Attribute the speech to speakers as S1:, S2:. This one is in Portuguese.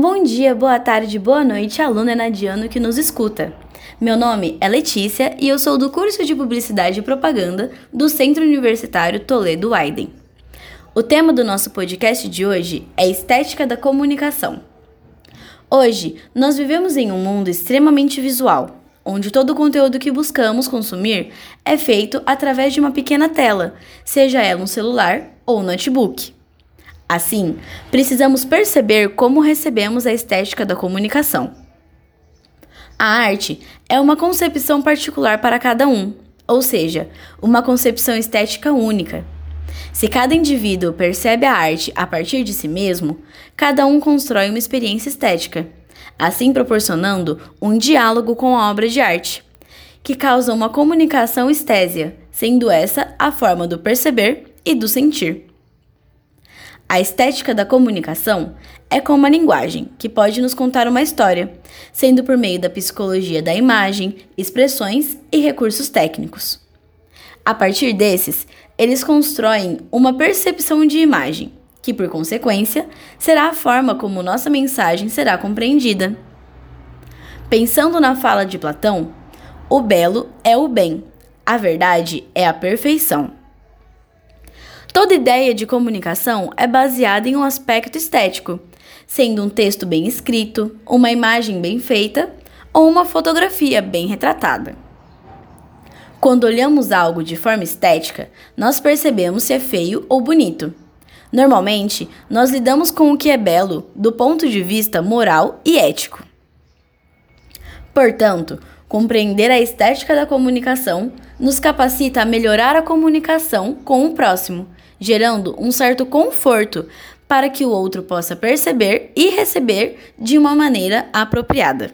S1: Bom dia, boa tarde, boa noite, aluno enadiano que nos escuta. Meu nome é Letícia e eu sou do curso de Publicidade e Propaganda do Centro Universitário Toledo Aiden. O tema do nosso podcast de hoje é Estética da Comunicação. Hoje, nós vivemos em um mundo extremamente visual, onde todo o conteúdo que buscamos consumir é feito através de uma pequena tela, seja ela um celular ou um notebook. Assim, precisamos perceber como recebemos a estética da comunicação. A arte é uma concepção particular para cada um, ou seja, uma concepção estética única. Se cada indivíduo percebe a arte a partir de si mesmo, cada um constrói uma experiência estética, assim proporcionando um diálogo com a obra de arte, que causa uma comunicação estésia, sendo essa a forma do perceber e do sentir. A estética da comunicação é como a linguagem, que pode nos contar uma história, sendo por meio da psicologia da imagem, expressões e recursos técnicos. A partir desses, eles constroem uma percepção de imagem, que por consequência será a forma como nossa mensagem será compreendida. Pensando na fala de Platão, o belo é o bem, a verdade é a perfeição. Toda ideia de comunicação é baseada em um aspecto estético, sendo um texto bem escrito, uma imagem bem feita ou uma fotografia bem retratada. Quando olhamos algo de forma estética, nós percebemos se é feio ou bonito. Normalmente, nós lidamos com o que é belo do ponto de vista moral e ético. Portanto, compreender a estética da comunicação nos capacita a melhorar a comunicação com o próximo gerando um certo conforto para que o outro possa perceber e receber de uma maneira apropriada.